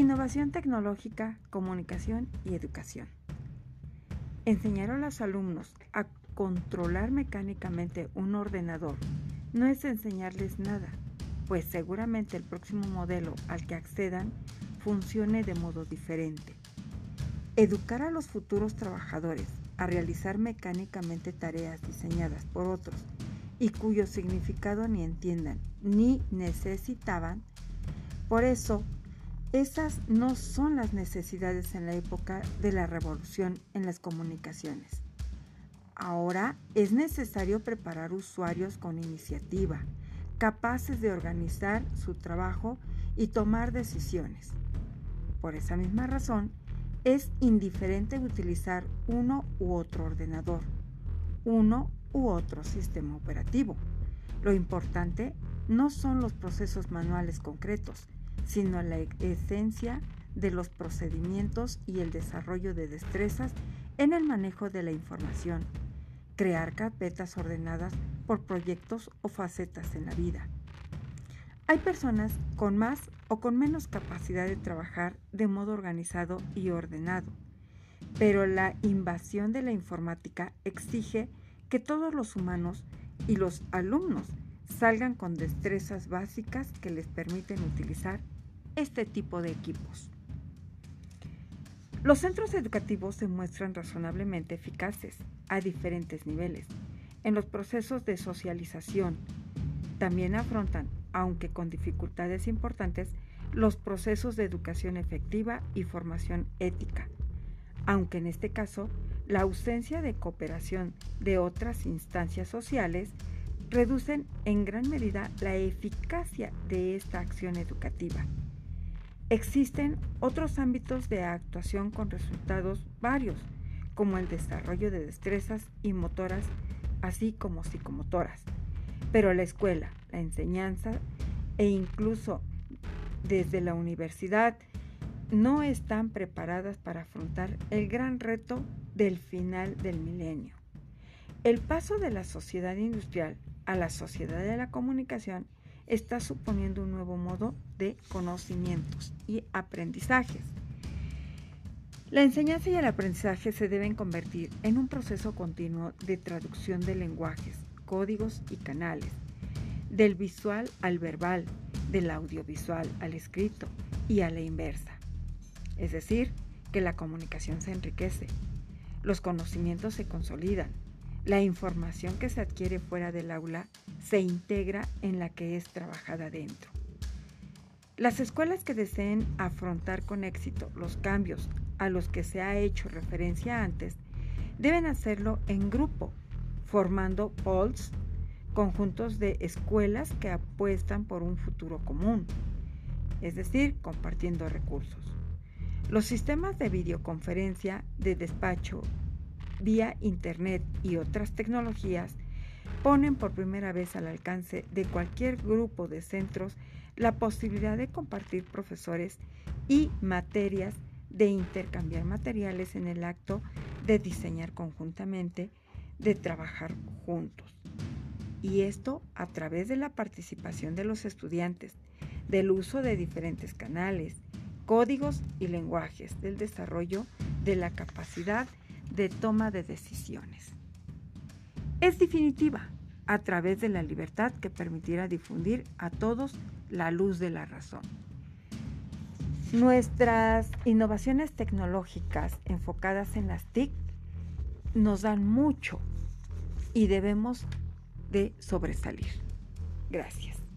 Innovación tecnológica, comunicación y educación. Enseñar a los alumnos a controlar mecánicamente un ordenador no es enseñarles nada, pues seguramente el próximo modelo al que accedan funcione de modo diferente. Educar a los futuros trabajadores a realizar mecánicamente tareas diseñadas por otros y cuyo significado ni entiendan ni necesitaban, por eso esas no son las necesidades en la época de la revolución en las comunicaciones. Ahora es necesario preparar usuarios con iniciativa, capaces de organizar su trabajo y tomar decisiones. Por esa misma razón, es indiferente utilizar uno u otro ordenador, uno u otro sistema operativo. Lo importante no son los procesos manuales concretos, sino la esencia de los procedimientos y el desarrollo de destrezas en el manejo de la información, crear carpetas ordenadas por proyectos o facetas en la vida. Hay personas con más o con menos capacidad de trabajar de modo organizado y ordenado, pero la invasión de la informática exige que todos los humanos y los alumnos salgan con destrezas básicas que les permiten utilizar este tipo de equipos. Los centros educativos se muestran razonablemente eficaces a diferentes niveles en los procesos de socialización. También afrontan, aunque con dificultades importantes, los procesos de educación efectiva y formación ética, aunque en este caso la ausencia de cooperación de otras instancias sociales reducen en gran medida la eficacia de esta acción educativa. Existen otros ámbitos de actuación con resultados varios, como el desarrollo de destrezas y motoras, así como psicomotoras. Pero la escuela, la enseñanza e incluso desde la universidad no están preparadas para afrontar el gran reto del final del milenio. El paso de la sociedad industrial a la sociedad de la comunicación está suponiendo un nuevo modo de conocimientos y aprendizajes. La enseñanza y el aprendizaje se deben convertir en un proceso continuo de traducción de lenguajes, códigos y canales, del visual al verbal, del audiovisual al escrito y a la inversa. Es decir, que la comunicación se enriquece, los conocimientos se consolidan, la información que se adquiere fuera del aula se integra en la que es trabajada dentro. Las escuelas que deseen afrontar con éxito los cambios a los que se ha hecho referencia antes deben hacerlo en grupo, formando pols, conjuntos de escuelas que apuestan por un futuro común, es decir, compartiendo recursos. Los sistemas de videoconferencia, de despacho vía Internet y otras tecnologías ponen por primera vez al alcance de cualquier grupo de centros la posibilidad de compartir profesores y materias, de intercambiar materiales en el acto de diseñar conjuntamente, de trabajar juntos. Y esto a través de la participación de los estudiantes, del uso de diferentes canales, códigos y lenguajes, del desarrollo de la capacidad de toma de decisiones. Es definitiva a través de la libertad que permitirá difundir a todos la luz de la razón. Nuestras innovaciones tecnológicas enfocadas en las TIC nos dan mucho y debemos de sobresalir. Gracias.